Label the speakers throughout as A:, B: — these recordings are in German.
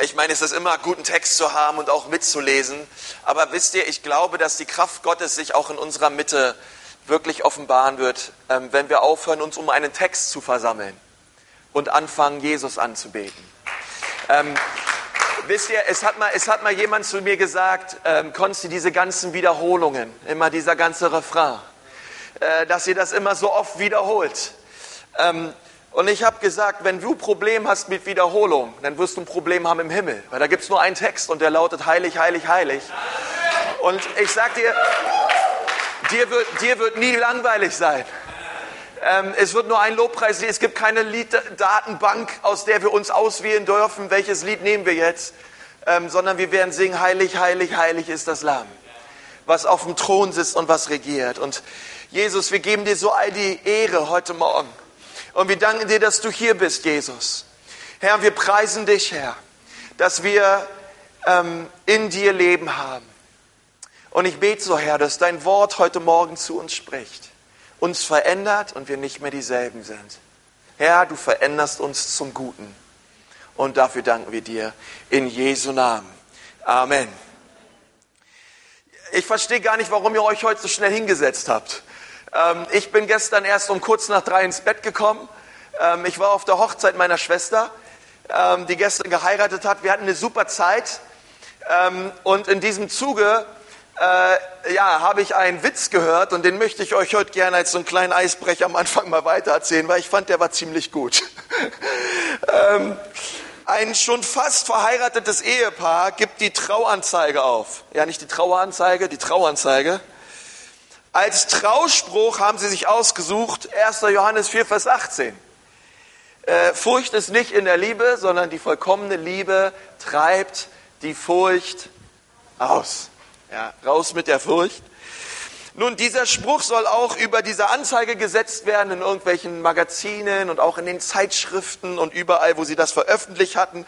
A: Ich meine, es ist immer gut, einen Text zu haben und auch mitzulesen. Aber wisst ihr, ich glaube, dass die Kraft Gottes sich auch in unserer Mitte wirklich offenbaren wird, ähm, wenn wir aufhören, uns um einen Text zu versammeln und anfangen, Jesus anzubeten. Ähm, wisst ihr, es hat, mal, es hat mal jemand zu mir gesagt, ähm, Konsti, diese ganzen Wiederholungen, immer dieser ganze Refrain, äh, dass ihr das immer so oft wiederholt. Ähm, und ich habe gesagt, wenn du ein Problem hast mit Wiederholung, dann wirst du ein Problem haben im Himmel. Weil da gibt es nur einen Text und der lautet heilig, heilig, heilig. Und ich sag dir, dir wird, dir wird nie langweilig sein. Ähm, es wird nur ein Lobpreis. Es gibt keine Lieddatenbank, aus der wir uns auswählen dürfen, welches Lied nehmen wir jetzt, ähm, sondern wir werden singen, heilig, heilig, heilig ist das Lamm, was auf dem Thron sitzt und was regiert. Und Jesus, wir geben dir so all die Ehre heute Morgen. Und wir danken dir, dass du hier bist, Jesus. Herr, wir preisen dich, Herr, dass wir ähm, in dir Leben haben. Und ich bete so, Herr, dass dein Wort heute Morgen zu uns spricht, uns verändert und wir nicht mehr dieselben sind. Herr, du veränderst uns zum Guten. Und dafür danken wir dir in Jesu Namen. Amen. Ich verstehe gar nicht, warum ihr euch heute so schnell hingesetzt habt. Ähm, ich bin gestern erst um kurz nach drei ins Bett gekommen. Ähm, ich war auf der Hochzeit meiner Schwester, ähm, die gestern geheiratet hat. Wir hatten eine super Zeit. und in diesem Zuge äh, ja, habe ich einen Witz gehört und den möchte ich euch heute gerne als so einen kleinen Eisbrecher am Anfang mal weitererzählen, weil ich fand, der war ziemlich gut. ähm, ein schon fast verheiratetes Ehepaar gibt die Trauanzeige auf. Ja, nicht die Traueranzeige, die Trauanzeige. Als Trauspruch haben sie sich ausgesucht 1. Johannes 4, Vers 18. Äh, Furcht ist nicht in der Liebe, sondern die vollkommene Liebe treibt die Furcht aus. Ja, raus mit der Furcht. Nun, dieser Spruch soll auch über diese Anzeige gesetzt werden in irgendwelchen Magazinen und auch in den Zeitschriften und überall, wo sie das veröffentlicht hatten.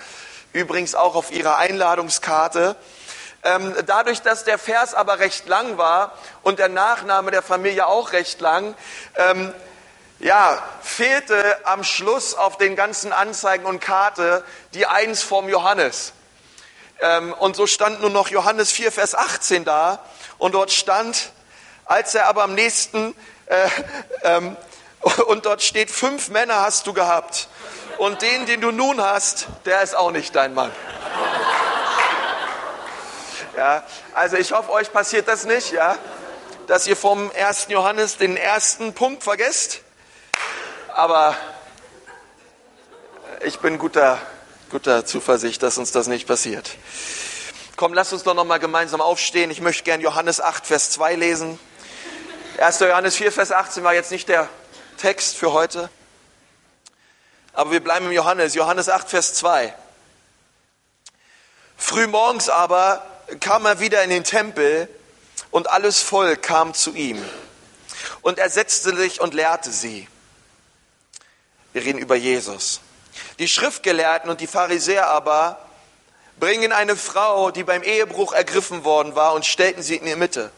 A: Übrigens auch auf ihrer Einladungskarte. Ähm, dadurch, dass der Vers aber recht lang war und der Nachname der Familie auch recht lang, ähm, ja, fehlte am Schluss auf den ganzen Anzeigen und Karte die Eins vom Johannes. Ähm, und so stand nur noch Johannes 4, Vers 18 da und dort stand, als er aber am nächsten, äh, ähm, und dort steht, fünf Männer hast du gehabt und den, den du nun hast, der ist auch nicht dein Mann. Ja, also ich hoffe, euch passiert das nicht, ja, dass ihr vom 1. Johannes den ersten Punkt vergesst. Aber ich bin guter, guter Zuversicht, dass uns das nicht passiert. Komm, lass uns doch noch mal gemeinsam aufstehen. Ich möchte gern Johannes 8, Vers 2 lesen. 1. Johannes 4, Vers 18 war jetzt nicht der Text für heute. Aber wir bleiben im Johannes. Johannes 8, Vers 2. Frühmorgens aber kam er wieder in den Tempel und alles Volk kam zu ihm. Und er setzte sich und lehrte sie. Wir reden über Jesus. Die Schriftgelehrten und die Pharisäer aber bringen eine Frau, die beim Ehebruch ergriffen worden war, und stellten sie in die Mitte.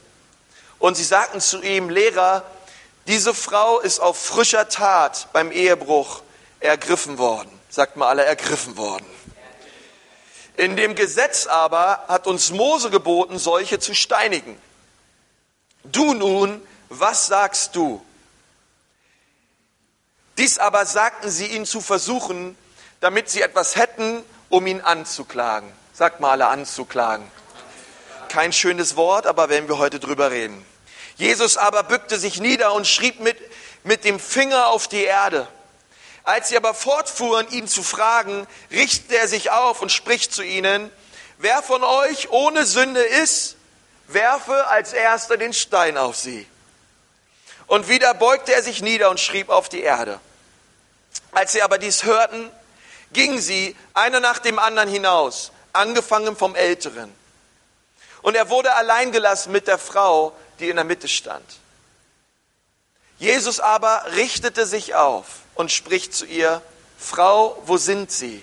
A: Und sie sagten zu ihm, Lehrer, diese Frau ist auf frischer Tat beim Ehebruch ergriffen worden. Sagt mal alle, ergriffen worden. In dem Gesetz aber hat uns Mose geboten, solche zu steinigen. Du nun, was sagst du? Dies aber sagten sie ihn zu versuchen, damit sie etwas hätten, um ihn anzuklagen. Sagt mal alle anzuklagen. Kein schönes Wort, aber werden wir heute drüber reden. Jesus aber bückte sich nieder und schrieb mit, mit dem Finger auf die Erde. Als sie aber fortfuhren, ihn zu fragen, richtet er sich auf und spricht zu ihnen, wer von euch ohne Sünde ist, werfe als erster den Stein auf sie. Und wieder beugte er sich nieder und schrieb auf die Erde. Als sie aber dies hörten, gingen sie einer nach dem anderen hinaus, angefangen vom Älteren. Und er wurde allein gelassen mit der Frau, die in der Mitte stand. Jesus aber richtete sich auf und spricht zu ihr, Frau, wo sind sie?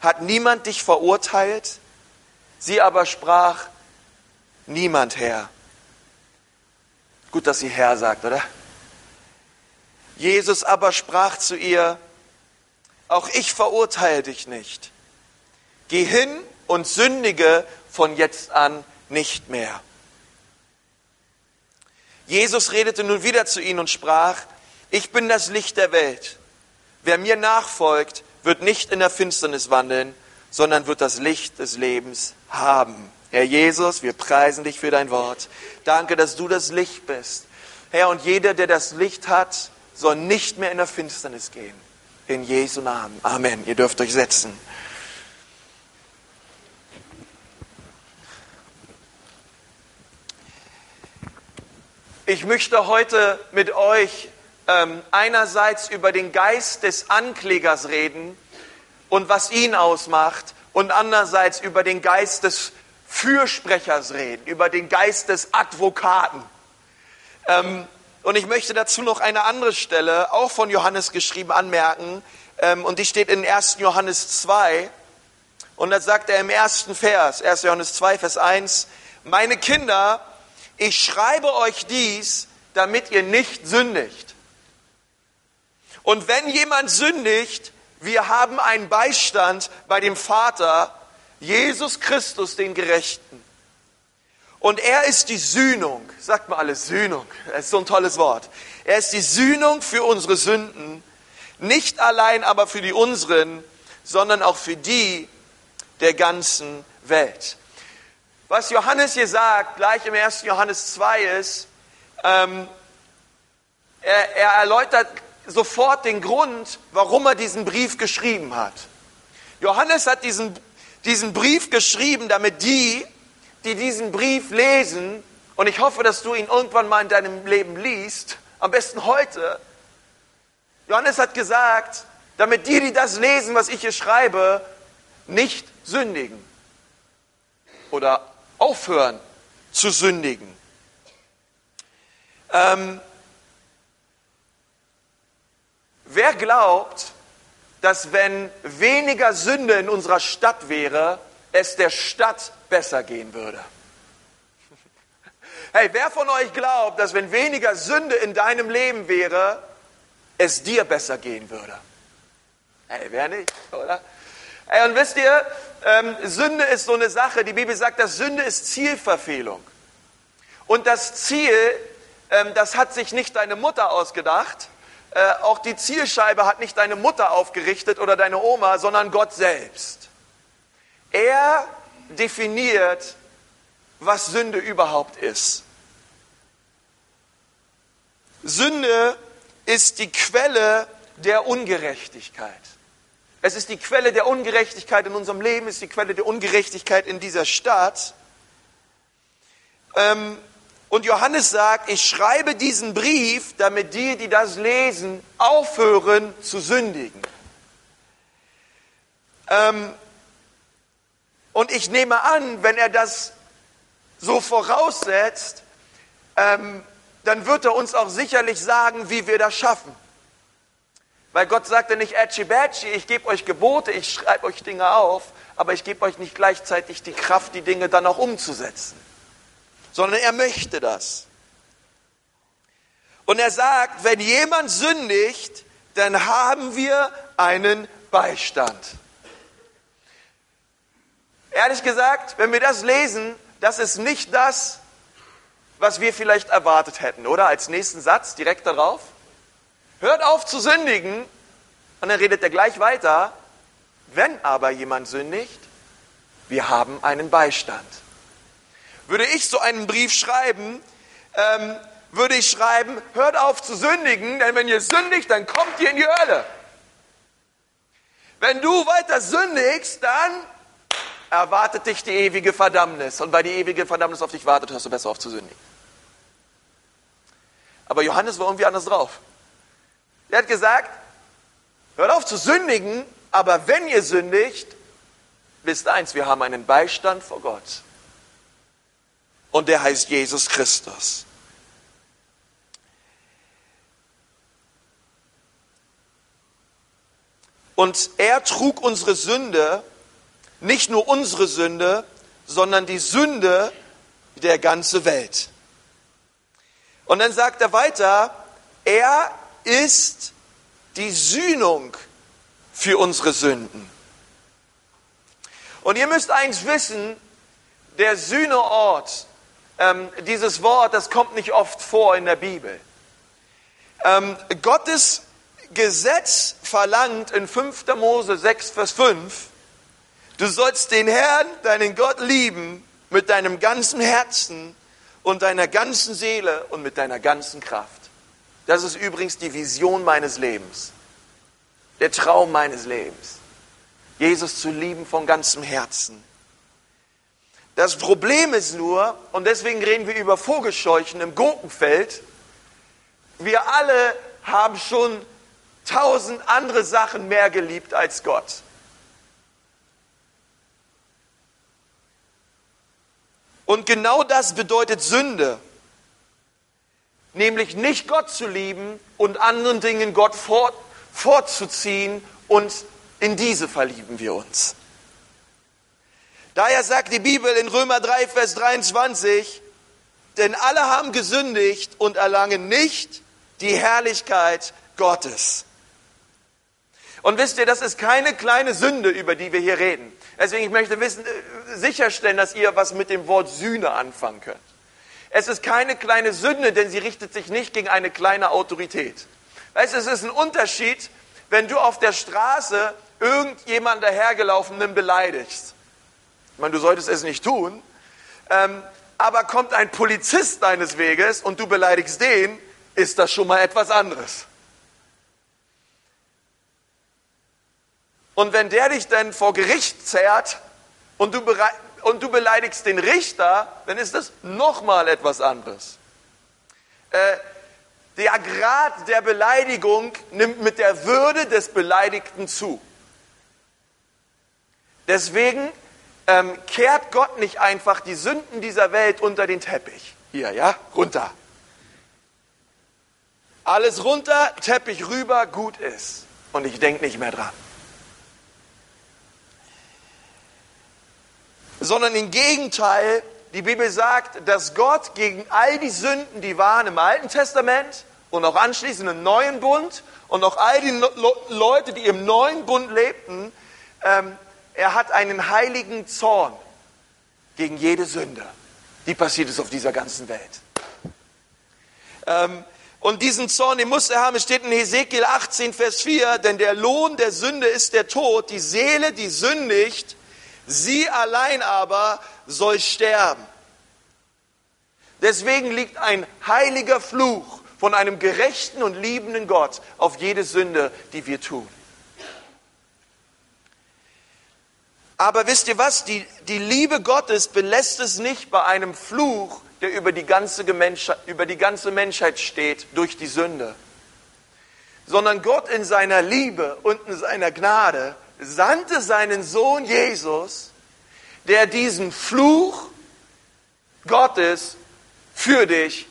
A: Hat niemand dich verurteilt? Sie aber sprach, niemand Herr. Gut, dass sie Herr sagt, oder? Jesus aber sprach zu ihr, auch ich verurteile dich nicht. Geh hin und sündige von jetzt an nicht mehr. Jesus redete nun wieder zu ihnen und sprach, ich bin das Licht der Welt. Wer mir nachfolgt, wird nicht in der Finsternis wandeln, sondern wird das Licht des Lebens haben. Herr Jesus, wir preisen dich für dein Wort. Danke, dass du das Licht bist. Herr, und jeder, der das Licht hat, soll nicht mehr in der Finsternis gehen. In Jesu Namen. Amen. Ihr dürft euch setzen. Ich möchte heute mit euch ähm, einerseits über den Geist des Anklägers reden und was ihn ausmacht und andererseits über den Geist des Fürsprechers reden, über den Geist des Advokaten. Ähm, und ich möchte dazu noch eine andere Stelle, auch von Johannes geschrieben, anmerken. Ähm, und die steht in 1. Johannes 2. Und da sagt er im ersten Vers, 1. Johannes 2, Vers 1, meine Kinder, ich schreibe euch dies, damit ihr nicht sündigt. Und wenn jemand sündigt, wir haben einen Beistand bei dem Vater, Jesus Christus, den Gerechten. Und er ist die Sühnung. Sagt mal alles Sühnung. Das ist so ein tolles Wort. Er ist die Sühnung für unsere Sünden. Nicht allein aber für die unseren, sondern auch für die der ganzen Welt. Was Johannes hier sagt, gleich im 1. Johannes 2 ist, ähm, er, er erläutert sofort den Grund, warum er diesen Brief geschrieben hat. Johannes hat diesen, diesen Brief geschrieben, damit die, die diesen Brief lesen, und ich hoffe, dass du ihn irgendwann mal in deinem Leben liest, am besten heute. Johannes hat gesagt, damit die, die das lesen, was ich hier schreibe, nicht sündigen oder aufhören zu sündigen. Ähm, wer glaubt, dass wenn weniger Sünde in unserer Stadt wäre, es der Stadt besser gehen würde? Hey, wer von euch glaubt, dass wenn weniger Sünde in deinem Leben wäre, es dir besser gehen würde? Hey, wer nicht, oder? Hey, und wisst ihr, ähm, Sünde ist so eine Sache, die Bibel sagt, dass Sünde ist Zielverfehlung. Und das Ziel, ähm, das hat sich nicht deine Mutter ausgedacht, äh, auch die Zielscheibe hat nicht deine Mutter aufgerichtet oder deine Oma, sondern Gott selbst. Er definiert, was Sünde überhaupt ist. Sünde ist die Quelle der Ungerechtigkeit. Es ist die Quelle der Ungerechtigkeit in unserem Leben, es ist die Quelle der Ungerechtigkeit in dieser Stadt. Ähm, und Johannes sagt, ich schreibe diesen Brief, damit die, die das lesen, aufhören zu sündigen. Ähm, und ich nehme an, wenn er das so voraussetzt, ähm, dann wird er uns auch sicherlich sagen, wie wir das schaffen. Weil Gott sagte nicht, Ätschi Bätschi, ich gebe euch Gebote, ich schreibe euch Dinge auf, aber ich gebe euch nicht gleichzeitig die Kraft, die Dinge dann auch umzusetzen. Sondern er möchte das. Und er sagt, wenn jemand sündigt, dann haben wir einen Beistand. Ehrlich gesagt, wenn wir das lesen, das ist nicht das, was wir vielleicht erwartet hätten, oder? Als nächsten Satz direkt darauf. Hört auf zu sündigen. Und dann redet er gleich weiter. Wenn aber jemand sündigt, wir haben einen Beistand. Würde ich so einen Brief schreiben, ähm, würde ich schreiben, hört auf zu sündigen, denn wenn ihr sündigt, dann kommt ihr in die Hölle. Wenn du weiter sündigst, dann erwartet dich die ewige Verdammnis. Und weil die ewige Verdammnis auf dich wartet, hörst du besser auf zu sündigen. Aber Johannes war irgendwie anders drauf. Er hat gesagt, hört auf zu sündigen, aber wenn ihr sündigt, wisst eins, wir haben einen Beistand vor Gott. Und der heißt Jesus Christus. Und er trug unsere Sünde, nicht nur unsere Sünde, sondern die Sünde der ganzen Welt. Und dann sagt er weiter, er ist die Sühnung für unsere Sünden. Und ihr müsst eins wissen, der Sühneort, ähm, dieses Wort, das kommt nicht oft vor in der Bibel. Ähm, Gottes Gesetz verlangt in 5. Mose 6, Vers 5, du sollst den Herrn, deinen Gott lieben mit deinem ganzen Herzen und deiner ganzen Seele und mit deiner ganzen Kraft. Das ist übrigens die Vision meines Lebens, der Traum meines Lebens. Jesus zu lieben von ganzem Herzen. Das Problem ist nur, und deswegen reden wir über Vogelscheuchen im Gurkenfeld, wir alle haben schon tausend andere Sachen mehr geliebt als Gott. Und genau das bedeutet Sünde, nämlich nicht Gott zu lieben und anderen Dingen Gott fort, fortzuziehen und in diese verlieben wir uns. Daher sagt die Bibel in Römer 3, Vers 23, denn alle haben gesündigt und erlangen nicht die Herrlichkeit Gottes. Und wisst ihr, das ist keine kleine Sünde, über die wir hier reden. Deswegen ich möchte wissen, äh, sicherstellen, dass ihr was mit dem Wort Sühne anfangen könnt. Es ist keine kleine Sünde, denn sie richtet sich nicht gegen eine kleine Autorität. Weißt, es ist ein Unterschied, wenn du auf der Straße irgendjemand dahergelaufenen beleidigst. Ich meine, du solltest es nicht tun, ähm, aber kommt ein Polizist deines Weges und du beleidigst den, ist das schon mal etwas anderes. Und wenn der dich dann vor Gericht zerrt und du, und du beleidigst den Richter, dann ist das nochmal etwas anderes. Äh, der Grad der Beleidigung nimmt mit der Würde des Beleidigten zu. Deswegen ähm, kehrt Gott nicht einfach die Sünden dieser Welt unter den Teppich. Hier, ja, runter. Alles runter, Teppich rüber, gut ist. Und ich denke nicht mehr dran. Sondern im Gegenteil, die Bibel sagt, dass Gott gegen all die Sünden, die waren im Alten Testament und auch anschließend im Neuen Bund und auch all die Leute, die im Neuen Bund lebten, ähm, er hat einen heiligen Zorn gegen jede Sünde, die passiert ist auf dieser ganzen Welt. Ähm, und diesen Zorn, den muss er haben. Steht in Hesekiel 18, Vers 4, denn der Lohn der Sünde ist der Tod. Die Seele, die sündigt, sie allein aber soll sterben. Deswegen liegt ein heiliger Fluch von einem gerechten und liebenden Gott auf jede Sünde, die wir tun. Aber wisst ihr was? Die, die Liebe Gottes belässt es nicht bei einem Fluch, der über die, ganze Menschheit, über die ganze Menschheit steht durch die Sünde. Sondern Gott in seiner Liebe und in seiner Gnade sandte seinen Sohn Jesus, der diesen Fluch Gottes für dich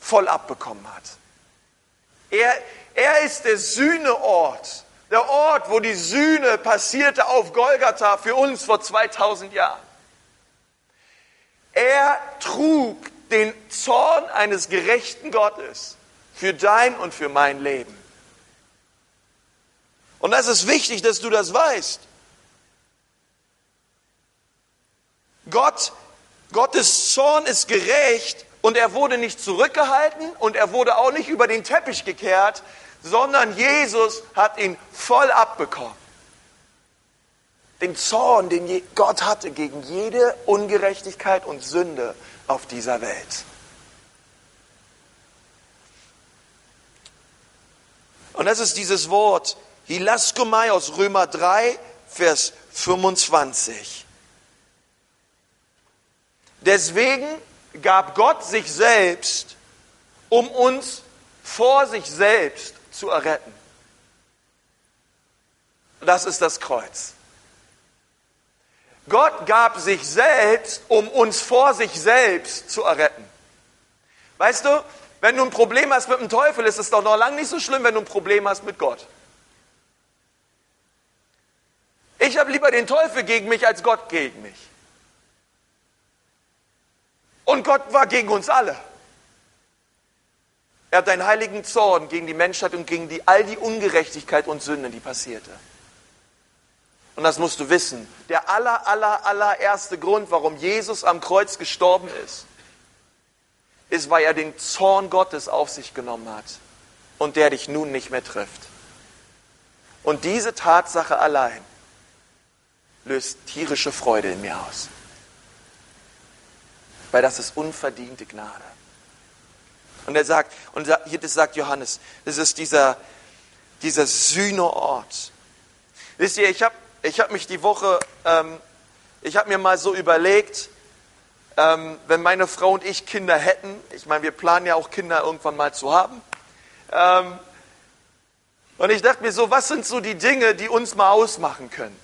A: voll abbekommen hat. Er, er ist der Sühneort der Ort, wo die Sühne passierte auf Golgatha für uns vor 2000 Jahren. Er trug den Zorn eines gerechten Gottes für dein und für mein Leben. Und das ist wichtig, dass du das weißt. Gott, Gottes Zorn ist gerecht und er wurde nicht zurückgehalten und er wurde auch nicht über den Teppich gekehrt, sondern Jesus hat ihn voll abbekommen. Den Zorn, den Gott hatte gegen jede Ungerechtigkeit und Sünde auf dieser Welt. Und das ist dieses Wort Hilaskomai aus Römer 3, Vers 25. Deswegen gab Gott sich selbst, um uns vor sich selbst zu erretten. Das ist das Kreuz. Gott gab sich selbst, um uns vor sich selbst zu erretten. Weißt du, wenn du ein Problem hast mit dem Teufel, ist es doch noch lange nicht so schlimm, wenn du ein Problem hast mit Gott. Ich habe lieber den Teufel gegen mich als Gott gegen mich. Und Gott war gegen uns alle. Er hat einen heiligen Zorn gegen die Menschheit und gegen die, all die Ungerechtigkeit und Sünden, die passierte. Und das musst du wissen. Der aller, aller, allererste Grund, warum Jesus am Kreuz gestorben ist, ist, weil er den Zorn Gottes auf sich genommen hat und der dich nun nicht mehr trifft. Und diese Tatsache allein löst tierische Freude in mir aus. Weil das ist unverdiente Gnade. Und er sagt, und hier das sagt Johannes, das ist dieser, dieser Sühneort. Wisst ihr, ich habe ich hab mich die Woche, ähm, ich habe mir mal so überlegt, ähm, wenn meine Frau und ich Kinder hätten, ich meine, wir planen ja auch Kinder irgendwann mal zu haben, ähm, und ich dachte mir so, was sind so die Dinge, die uns mal ausmachen können?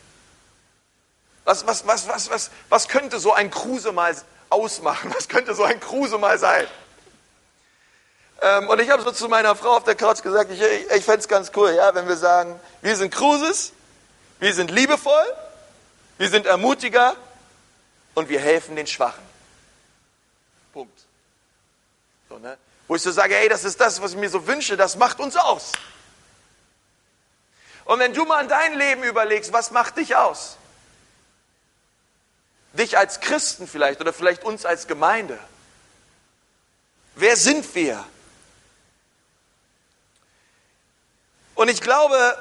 A: Was, was, was, was, was, was könnte so ein Kruse mal ausmachen? Was könnte so ein Kruse mal sein? Ähm, und ich habe so zu meiner Frau auf der Couch gesagt, ich, ich, ich fände es ganz cool, ja, wenn wir sagen, wir sind Kruses, wir sind liebevoll, wir sind Ermutiger und wir helfen den Schwachen. Punkt. So, ne? Wo ich so sage, hey, das ist das, was ich mir so wünsche, das macht uns aus. Und wenn du mal an dein Leben überlegst, was macht dich aus? Dich als Christen vielleicht oder vielleicht uns als Gemeinde. Wer sind wir? Und ich glaube,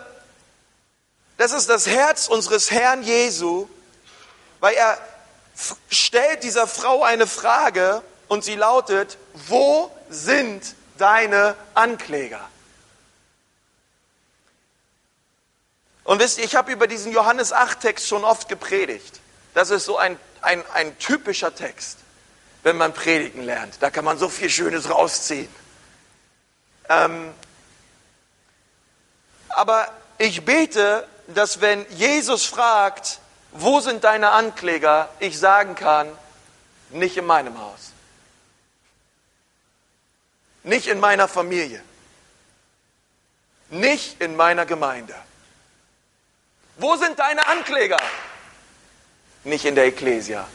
A: das ist das Herz unseres Herrn Jesu, weil er stellt dieser Frau eine Frage und sie lautet, wo sind deine Ankläger? Und wisst ihr, ich habe über diesen Johannes 8-Text schon oft gepredigt. Das ist so ein, ein, ein typischer Text, wenn man predigen lernt. Da kann man so viel Schönes rausziehen. Ähm, aber ich bete, dass wenn Jesus fragt, wo sind deine Ankläger, ich sagen kann, nicht in meinem Haus. Nicht in meiner Familie. Nicht in meiner Gemeinde. Wo sind deine Ankläger? Nicht in der Ekklesia.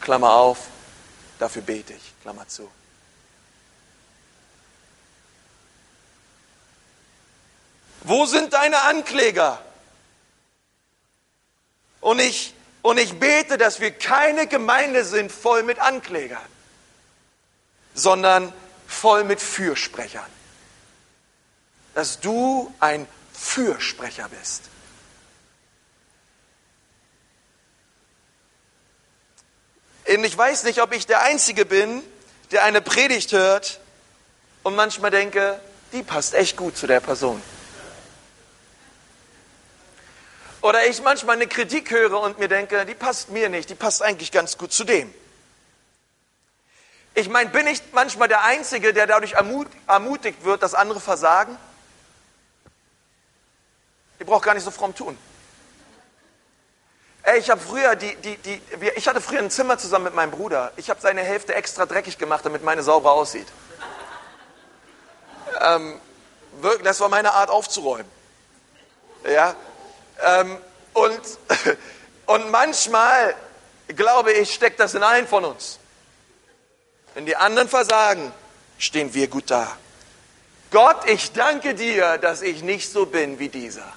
A: Klammer auf, dafür bete ich. Klammer zu. Wo sind deine Ankläger? Und ich, und ich bete, dass wir keine Gemeinde sind voll mit Anklägern, sondern voll mit Fürsprechern. Dass du ein Fürsprecher bist. Und ich weiß nicht, ob ich der Einzige bin, der eine Predigt hört und manchmal denke, die passt echt gut zu der Person. Oder ich manchmal eine Kritik höre und mir denke, die passt mir nicht, die passt eigentlich ganz gut zu dem. Ich meine, bin ich manchmal der Einzige, der dadurch ermutigt wird, dass andere versagen? Ihr braucht gar nicht so fromm tun. Ey, ich habe früher die, die, die, ich hatte früher ein Zimmer zusammen mit meinem Bruder. Ich habe seine Hälfte extra dreckig gemacht, damit meine sauber aussieht. Ähm, das war meine Art aufzuräumen. Ja, ähm, und, und manchmal, glaube ich, steckt das in allen von uns. Wenn die anderen versagen, stehen wir gut da. Gott, ich danke dir, dass ich nicht so bin wie dieser.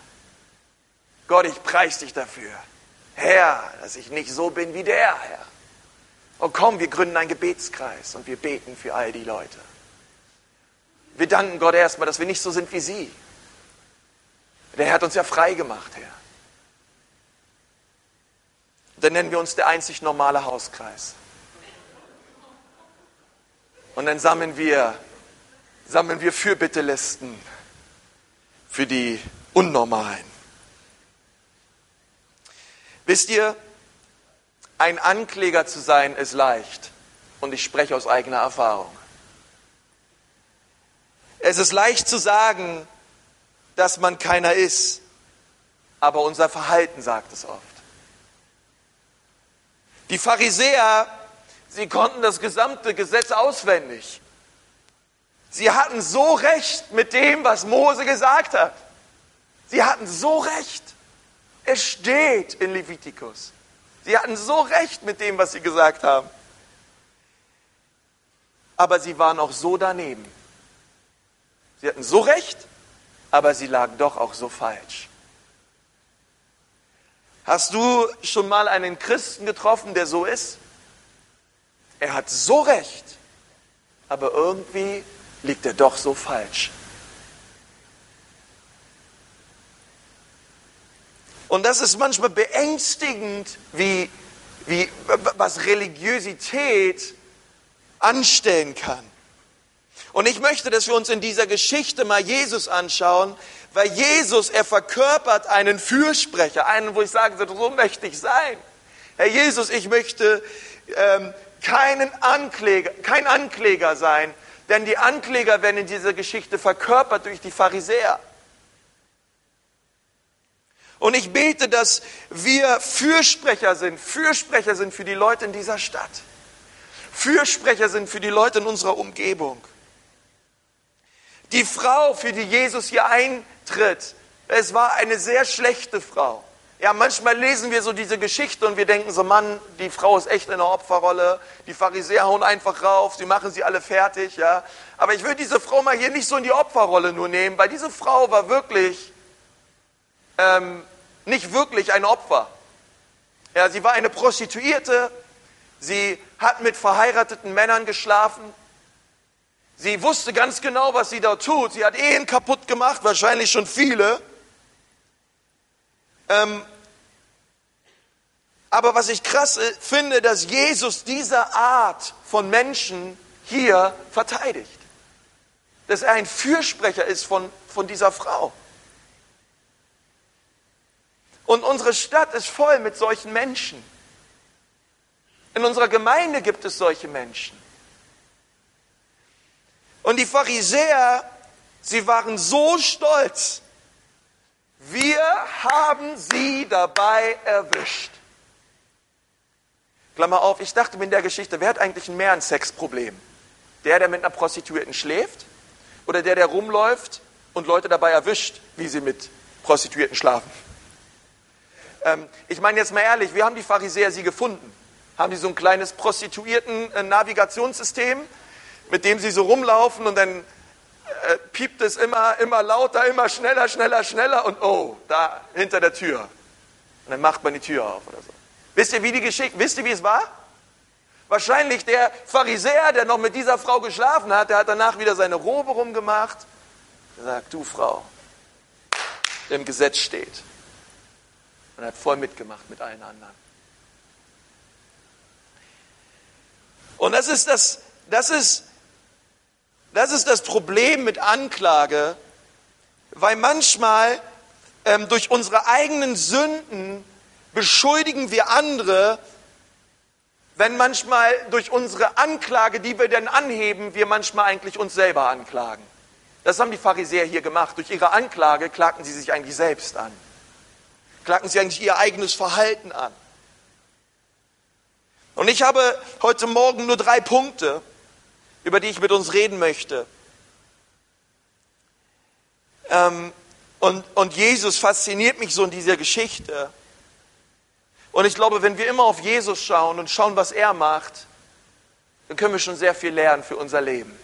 A: Gott, ich preise dich dafür. Herr, dass ich nicht so bin wie der Herr. Und komm, wir gründen einen Gebetskreis und wir beten für all die Leute. Wir danken Gott erstmal, dass wir nicht so sind wie sie. Der Herr hat uns ja frei gemacht, Herr. Dann nennen wir uns der einzig normale Hauskreis. Und dann sammeln wir, sammeln wir Fürbittelisten für die Unnormalen. Wisst ihr, ein Ankläger zu sein ist leicht. Und ich spreche aus eigener Erfahrung. Es ist leicht zu sagen, dass man keiner ist, aber unser Verhalten sagt es oft. Die Pharisäer, sie konnten das gesamte Gesetz auswendig. Sie hatten so recht mit dem, was Mose gesagt hat. Sie hatten so recht. Es steht in Levitikus. Sie hatten so recht mit dem, was sie gesagt haben. Aber sie waren auch so daneben. Sie hatten so recht, aber sie lagen doch auch so falsch. Hast du schon mal einen Christen getroffen, der so ist? Er hat so recht, aber irgendwie liegt er doch so falsch. Und das ist manchmal beängstigend, wie, wie, was Religiosität anstellen kann. Und ich möchte, dass wir uns in dieser Geschichte mal Jesus anschauen, weil Jesus, er verkörpert einen Fürsprecher, einen, wo ich sagen würde, so möchte ich sein. Herr Jesus, ich möchte ähm, keinen Ankläger, kein Ankläger sein, denn die Ankläger werden in dieser Geschichte verkörpert durch die Pharisäer. Und ich bete, dass wir Fürsprecher sind, Fürsprecher sind für die Leute in dieser Stadt. Fürsprecher sind für die Leute in unserer Umgebung. Die Frau, für die Jesus hier eintritt, es war eine sehr schlechte Frau. Ja, manchmal lesen wir so diese Geschichte und wir denken so, Mann, die Frau ist echt in der Opferrolle. Die Pharisäer hauen einfach rauf, sie machen sie alle fertig, ja. Aber ich würde diese Frau mal hier nicht so in die Opferrolle nur nehmen, weil diese Frau war wirklich ähm, nicht wirklich ein Opfer. Ja, sie war eine Prostituierte, sie hat mit verheirateten Männern geschlafen, Sie wusste ganz genau, was sie da tut. Sie hat Ehen kaputt gemacht, wahrscheinlich schon viele. Ähm, aber was ich krass finde, dass Jesus diese Art von Menschen hier verteidigt. Dass er ein Fürsprecher ist von, von dieser Frau. Und unsere Stadt ist voll mit solchen Menschen. In unserer Gemeinde gibt es solche Menschen. Und die Pharisäer, sie waren so stolz. Wir haben sie dabei erwischt. Klammer auf, ich dachte mir in der Geschichte, wer hat eigentlich mehr ein Sexproblem? Der, der mit einer Prostituierten schläft? Oder der, der rumläuft und Leute dabei erwischt, wie sie mit Prostituierten schlafen? Ähm, ich meine jetzt mal ehrlich, wie haben die Pharisäer sie gefunden? Haben die so ein kleines Prostituierten-Navigationssystem? Mit dem sie so rumlaufen und dann äh, piept es immer, immer lauter, immer schneller, schneller, schneller und oh, da hinter der Tür. Und dann macht man die Tür auf oder so. Wisst ihr, wie die Geschichte, wisst ihr, wie es war? Wahrscheinlich der Pharisäer, der noch mit dieser Frau geschlafen hat, der hat danach wieder seine Robe rumgemacht. Er sagt, du Frau, im Gesetz steht. Und hat voll mitgemacht mit allen anderen. Und das ist das, das ist das ist das Problem mit Anklage, weil manchmal ähm, durch unsere eigenen Sünden beschuldigen wir andere, wenn manchmal durch unsere Anklage, die wir dann anheben, wir manchmal eigentlich uns selber anklagen. Das haben die Pharisäer hier gemacht. Durch ihre Anklage klagten sie sich eigentlich selbst an. Klagten sie eigentlich ihr eigenes Verhalten an. Und ich habe heute Morgen nur drei Punkte, über die ich mit uns reden möchte. Ähm, und, und Jesus fasziniert mich so in dieser Geschichte. Und ich glaube, wenn wir immer auf Jesus schauen und schauen, was er macht, dann können wir schon sehr viel lernen für unser Leben.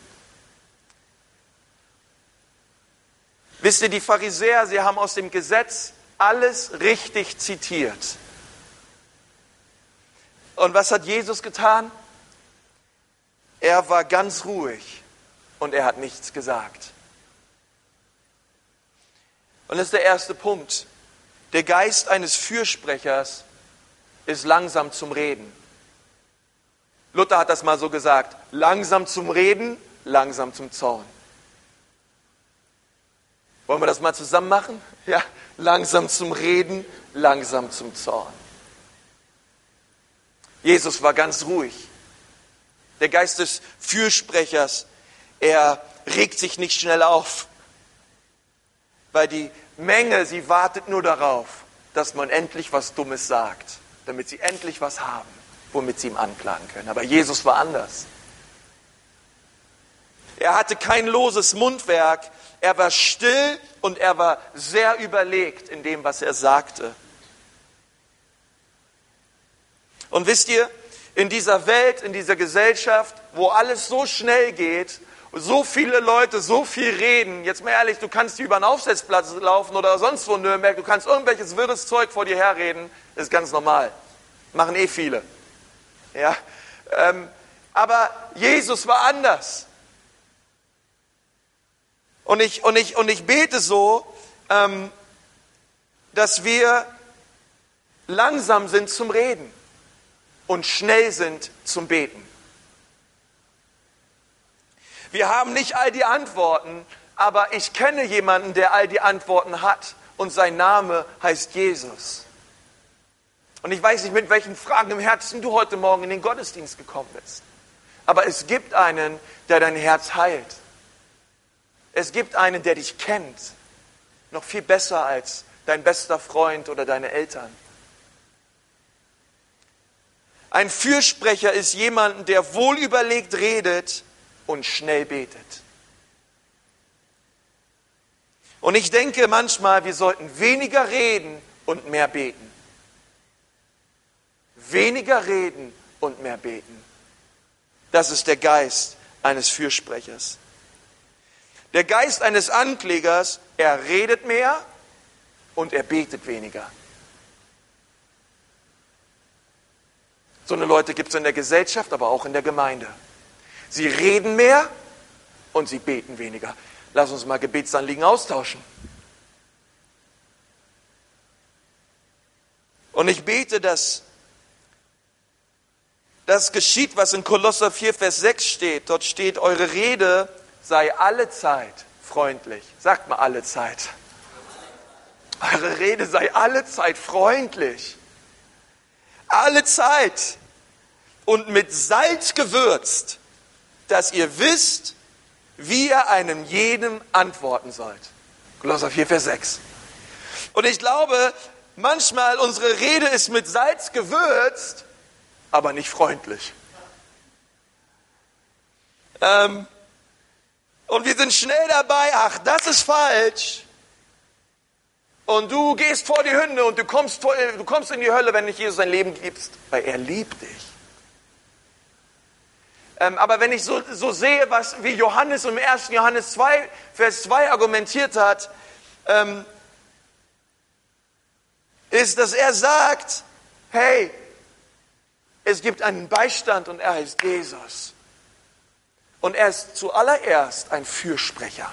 A: Wisst ihr, die Pharisäer, sie haben aus dem Gesetz alles richtig zitiert. Und was hat Jesus getan? Er war ganz ruhig und er hat nichts gesagt. Und das ist der erste Punkt. Der Geist eines Fürsprechers ist langsam zum Reden. Luther hat das mal so gesagt, langsam zum Reden, langsam zum Zorn. Wollen wir das mal zusammen machen? Ja, langsam zum Reden, langsam zum Zorn. Jesus war ganz ruhig der Geist des Fürsprechers, er regt sich nicht schnell auf, weil die Menge, sie wartet nur darauf, dass man endlich was Dummes sagt, damit sie endlich was haben, womit sie ihm anklagen können. Aber Jesus war anders. Er hatte kein loses Mundwerk, er war still und er war sehr überlegt in dem, was er sagte. Und wisst ihr, in dieser Welt, in dieser Gesellschaft, wo alles so schnell geht so viele Leute so viel reden. Jetzt mal ehrlich, du kannst hier über einen Aufsetzplatz laufen oder sonst wo in Nürnberg, du kannst irgendwelches wirres Zeug vor dir herreden, ist ganz normal. Machen eh viele. Ja, ähm, aber Jesus war anders. Und ich, und ich, und ich bete so, ähm, dass wir langsam sind zum Reden und schnell sind zum Beten. Wir haben nicht all die Antworten, aber ich kenne jemanden, der all die Antworten hat und sein Name heißt Jesus. Und ich weiß nicht, mit welchen Fragen im Herzen du heute Morgen in den Gottesdienst gekommen bist. Aber es gibt einen, der dein Herz heilt. Es gibt einen, der dich kennt. Noch viel besser als dein bester Freund oder deine Eltern. Ein Fürsprecher ist jemand, der wohlüberlegt redet und schnell betet. Und ich denke manchmal, wir sollten weniger reden und mehr beten. Weniger reden und mehr beten. Das ist der Geist eines Fürsprechers. Der Geist eines Anklägers, er redet mehr und er betet weniger. So eine Leute gibt es in der Gesellschaft, aber auch in der Gemeinde. Sie reden mehr und sie beten weniger. Lass uns mal Gebetsanliegen austauschen. Und ich bete, dass das geschieht, was in Kolosser 4, Vers 6 steht. Dort steht, eure Rede sei alle Zeit freundlich. Sagt mal alle Zeit. Eure Rede sei alle Zeit freundlich. Alle Zeit und mit Salz gewürzt, dass ihr wisst, wie ihr einem jedem antworten sollt. Kolosser 4, Vers 6. Und ich glaube, manchmal unsere Rede ist mit Salz gewürzt, aber nicht freundlich. Ähm, und wir sind schnell dabei, ach, das ist falsch. Und du gehst vor die Hünde und du kommst, vor, du kommst in die Hölle, wenn nicht Jesus sein Leben gibst, weil er liebt dich. Ähm, aber wenn ich so, so sehe, was, wie Johannes im 1. Johannes 2, Vers 2 argumentiert hat, ähm, ist, dass er sagt, hey, es gibt einen Beistand und er heißt Jesus. Und er ist zuallererst ein Fürsprecher.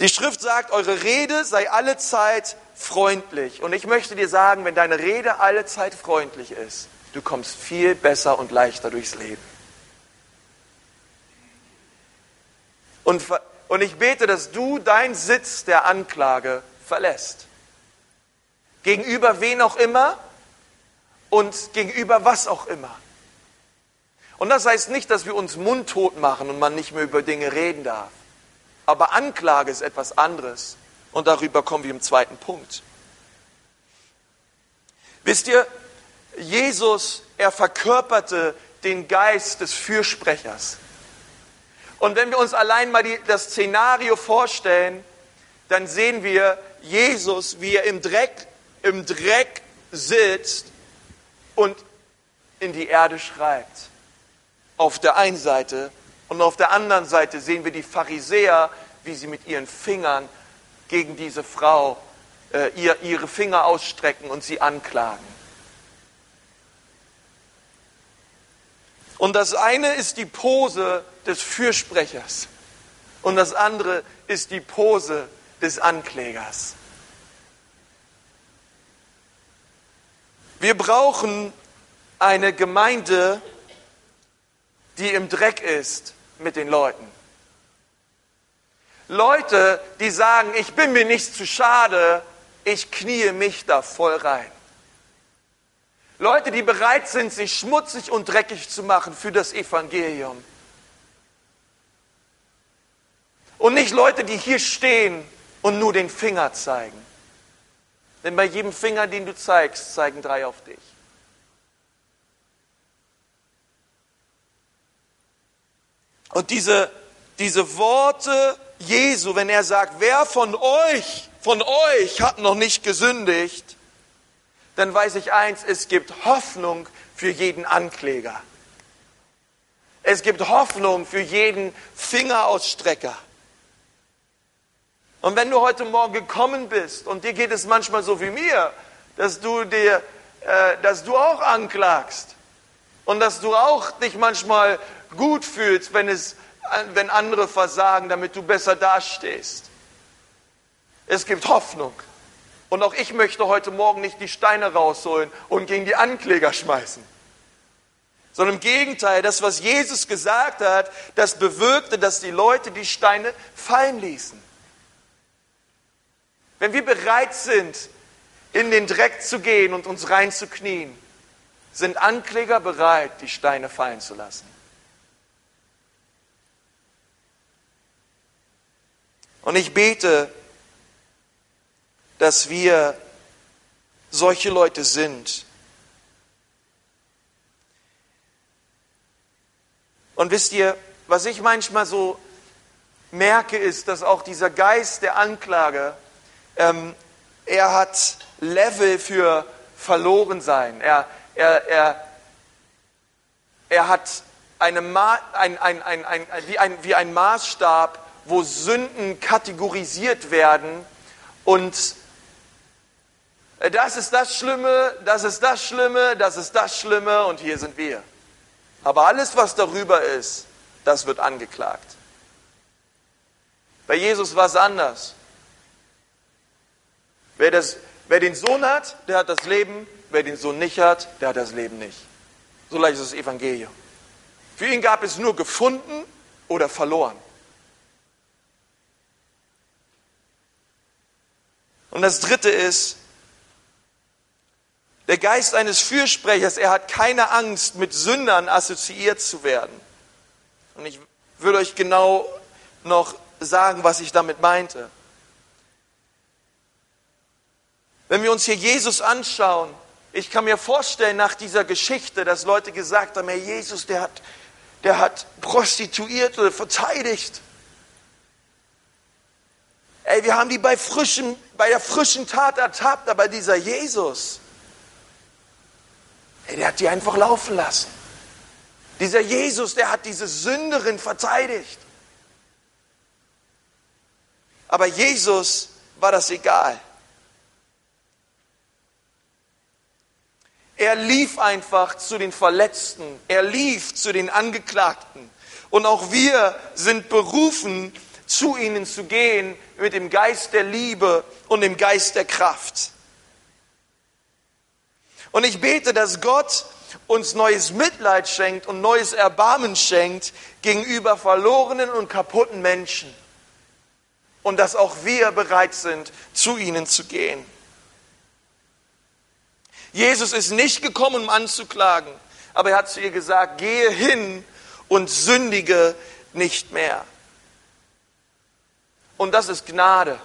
A: Die Schrift sagt, eure Rede sei alle Zeit freundlich. Und ich möchte dir sagen, wenn deine Rede alle Zeit freundlich ist, Du kommst viel besser und leichter durchs Leben. Und, und ich bete, dass du deinen Sitz der Anklage verlässt. Gegenüber wen auch immer und gegenüber was auch immer. Und das heißt nicht, dass wir uns mundtot machen und man nicht mehr über Dinge reden darf. Aber Anklage ist etwas anderes. Und darüber kommen wir im zweiten Punkt. Wisst ihr, Jesus, er verkörperte den Geist des Fürsprechers. Und wenn wir uns allein mal die, das Szenario vorstellen, dann sehen wir Jesus, wie er im Dreck, im Dreck sitzt und in die Erde schreibt. Auf der einen Seite und auf der anderen Seite sehen wir die Pharisäer, wie sie mit ihren Fingern gegen diese Frau äh, ihr, ihre Finger ausstrecken und sie anklagen. Und das eine ist die Pose des Fürsprechers und das andere ist die Pose des Anklägers. Wir brauchen eine Gemeinde, die im Dreck ist mit den Leuten. Leute, die sagen, ich bin mir nicht zu schade, ich kniee mich da voll rein. Leute, die bereit sind, sich schmutzig und dreckig zu machen für das Evangelium. Und nicht Leute, die hier stehen und nur den Finger zeigen. Denn bei jedem Finger, den du zeigst, zeigen drei auf dich. Und diese, diese Worte Jesu, wenn er sagt, wer von euch, von euch hat noch nicht gesündigt, dann weiß ich eins, es gibt Hoffnung für jeden Ankläger. Es gibt Hoffnung für jeden Fingerausstrecker. Und wenn du heute Morgen gekommen bist und dir geht es manchmal so wie mir, dass du dir, äh, dass du auch anklagst und dass du auch dich manchmal gut fühlst, wenn es, wenn andere versagen, damit du besser dastehst. Es gibt Hoffnung. Und auch ich möchte heute Morgen nicht die Steine rausholen und gegen die Ankläger schmeißen. Sondern im Gegenteil, das, was Jesus gesagt hat, das bewirkte, dass die Leute die Steine fallen ließen. Wenn wir bereit sind, in den Dreck zu gehen und uns reinzuknien, sind Ankläger bereit, die Steine fallen zu lassen. Und ich bete, dass wir solche Leute sind. Und wisst ihr, was ich manchmal so merke, ist, dass auch dieser Geist der Anklage, ähm, er hat Level für Verlorensein. Er, er, er, er hat eine Ma ein, ein, ein, ein, wie, ein, wie ein Maßstab, wo Sünden kategorisiert werden und das ist das Schlimme, das ist das Schlimme, das ist das Schlimme und hier sind wir. Aber alles, was darüber ist, das wird angeklagt. Bei Jesus war es anders. Wer, das, wer den Sohn hat, der hat das Leben. Wer den Sohn nicht hat, der hat das Leben nicht. So leicht ist das Evangelium. Für ihn gab es nur gefunden oder verloren. Und das Dritte ist, der Geist eines Fürsprechers, er hat keine Angst, mit Sündern assoziiert zu werden. Und ich würde euch genau noch sagen, was ich damit meinte. Wenn wir uns hier Jesus anschauen, ich kann mir vorstellen nach dieser Geschichte, dass Leute gesagt haben, Herr Jesus, der hat, der hat Prostituierte verteidigt. Ey, wir haben die bei, frischem, bei der frischen Tat ertappt, aber dieser Jesus, Ey, der hat die einfach laufen lassen. Dieser Jesus, der hat diese Sünderin verteidigt. Aber Jesus war das egal. Er lief einfach zu den Verletzten, er lief zu den Angeklagten. Und auch wir sind berufen, zu ihnen zu gehen mit dem Geist der Liebe und dem Geist der Kraft. Und ich bete, dass Gott uns neues Mitleid schenkt und neues Erbarmen schenkt gegenüber verlorenen und kaputten Menschen. Und dass auch wir bereit sind, zu ihnen zu gehen. Jesus ist nicht gekommen, um anzuklagen, aber er hat zu ihr gesagt, gehe hin und sündige nicht mehr. Und das ist Gnade,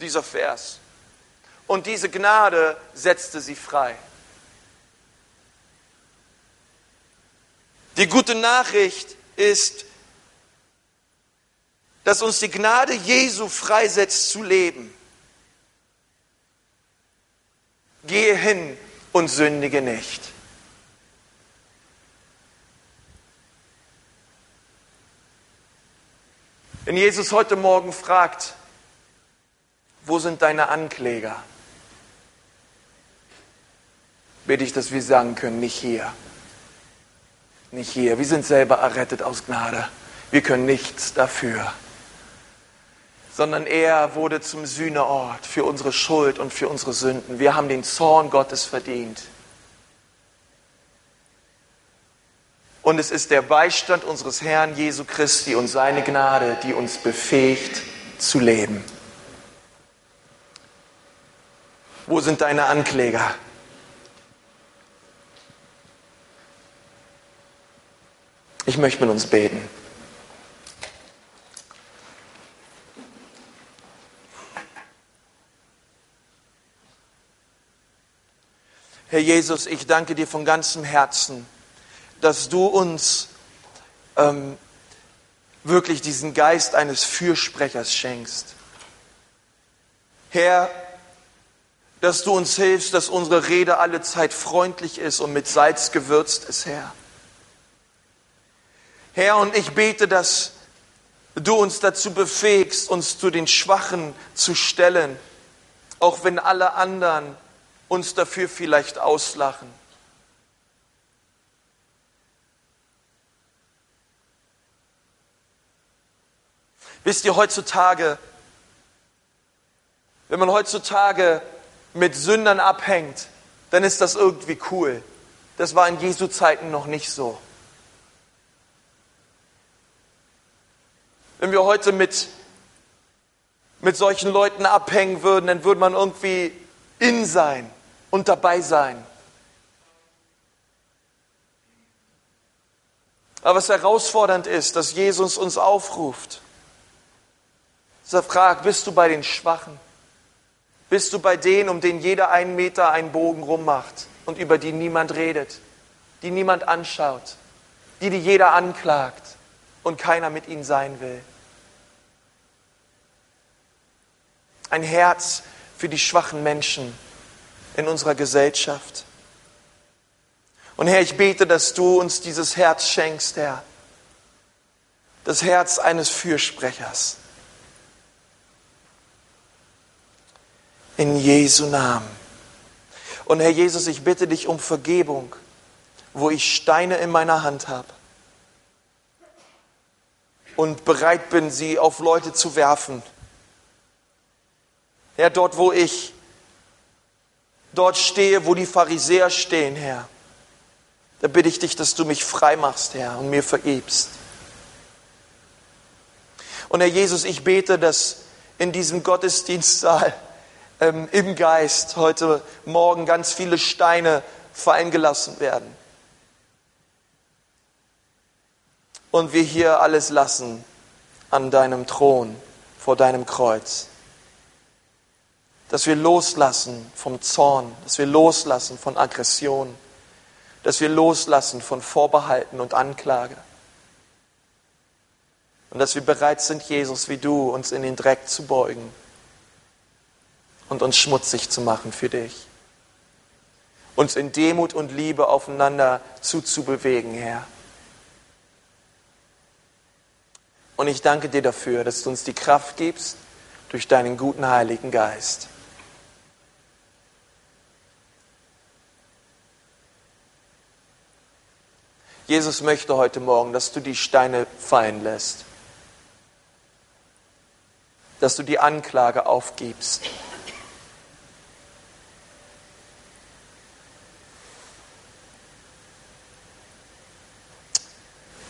A: dieser Vers. Und diese Gnade setzte sie frei. Die gute Nachricht ist, dass uns die Gnade Jesu freisetzt zu leben. Gehe hin und sündige nicht. Wenn Jesus heute Morgen fragt, wo sind deine Ankläger? bete ich, dass wir sagen können, nicht hier. Nicht hier. Wir sind selber errettet aus Gnade. Wir können nichts dafür. Sondern er wurde zum Sühneort für unsere Schuld und für unsere Sünden. Wir haben den Zorn Gottes verdient. Und es ist der Beistand unseres Herrn Jesu Christi und seine Gnade, die uns befähigt zu leben. Wo sind deine Ankläger? Ich möchte mit uns beten. Herr Jesus, ich danke dir von ganzem Herzen, dass du uns ähm, wirklich diesen Geist eines Fürsprechers schenkst. Herr, dass du uns hilfst, dass unsere Rede alle Zeit freundlich ist und mit Salz gewürzt ist, Herr. Herr, und ich bete, dass du uns dazu befähigst, uns zu den Schwachen zu stellen, auch wenn alle anderen uns dafür vielleicht auslachen. Wisst ihr, heutzutage, wenn man heutzutage mit Sündern abhängt, dann ist das irgendwie cool. Das war in Jesu Zeiten noch nicht so. Wenn wir heute mit, mit solchen Leuten abhängen würden, dann würde man irgendwie in sein und dabei sein. Aber was herausfordernd ist, dass Jesus uns aufruft, er fragt, bist du bei den Schwachen? Bist du bei denen, um denen jeder einen Meter einen Bogen rummacht und über die niemand redet, die niemand anschaut, die, die jeder anklagt und keiner mit ihnen sein will? Ein Herz für die schwachen Menschen in unserer Gesellschaft. Und Herr, ich bete, dass du uns dieses Herz schenkst, Herr. Das Herz eines Fürsprechers. In Jesu Namen. Und Herr Jesus, ich bitte dich um Vergebung, wo ich Steine in meiner Hand habe und bereit bin, sie auf Leute zu werfen. Herr, dort, wo ich dort stehe, wo die Pharisäer stehen, Herr, da bitte ich dich, dass du mich frei machst, Herr, und mir vergibst. Und Herr Jesus, ich bete, dass in diesem Gottesdienstsaal ähm, im Geist heute Morgen ganz viele Steine fallen gelassen werden. Und wir hier alles lassen an deinem Thron, vor deinem Kreuz. Dass wir loslassen vom Zorn, dass wir loslassen von Aggression, dass wir loslassen von Vorbehalten und Anklage. Und dass wir bereit sind, Jesus wie du, uns in den Dreck zu beugen und uns schmutzig zu machen für dich. Uns in Demut und Liebe aufeinander zuzubewegen, Herr. Und ich danke dir dafür, dass du uns die Kraft gibst durch deinen guten Heiligen Geist. Jesus möchte heute Morgen, dass du die Steine fallen lässt, dass du die Anklage aufgibst.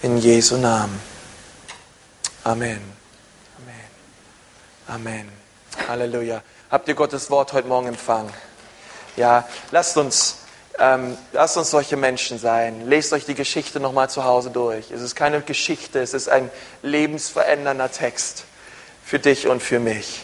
A: In Jesu Namen. Amen. Amen. Amen. Halleluja. Habt ihr Gottes Wort heute Morgen empfangen? Ja, lasst uns, ähm, lasst uns solche Menschen sein. Lest euch die Geschichte nochmal zu Hause durch. Es ist keine Geschichte, es ist ein lebensverändernder Text für dich und für mich.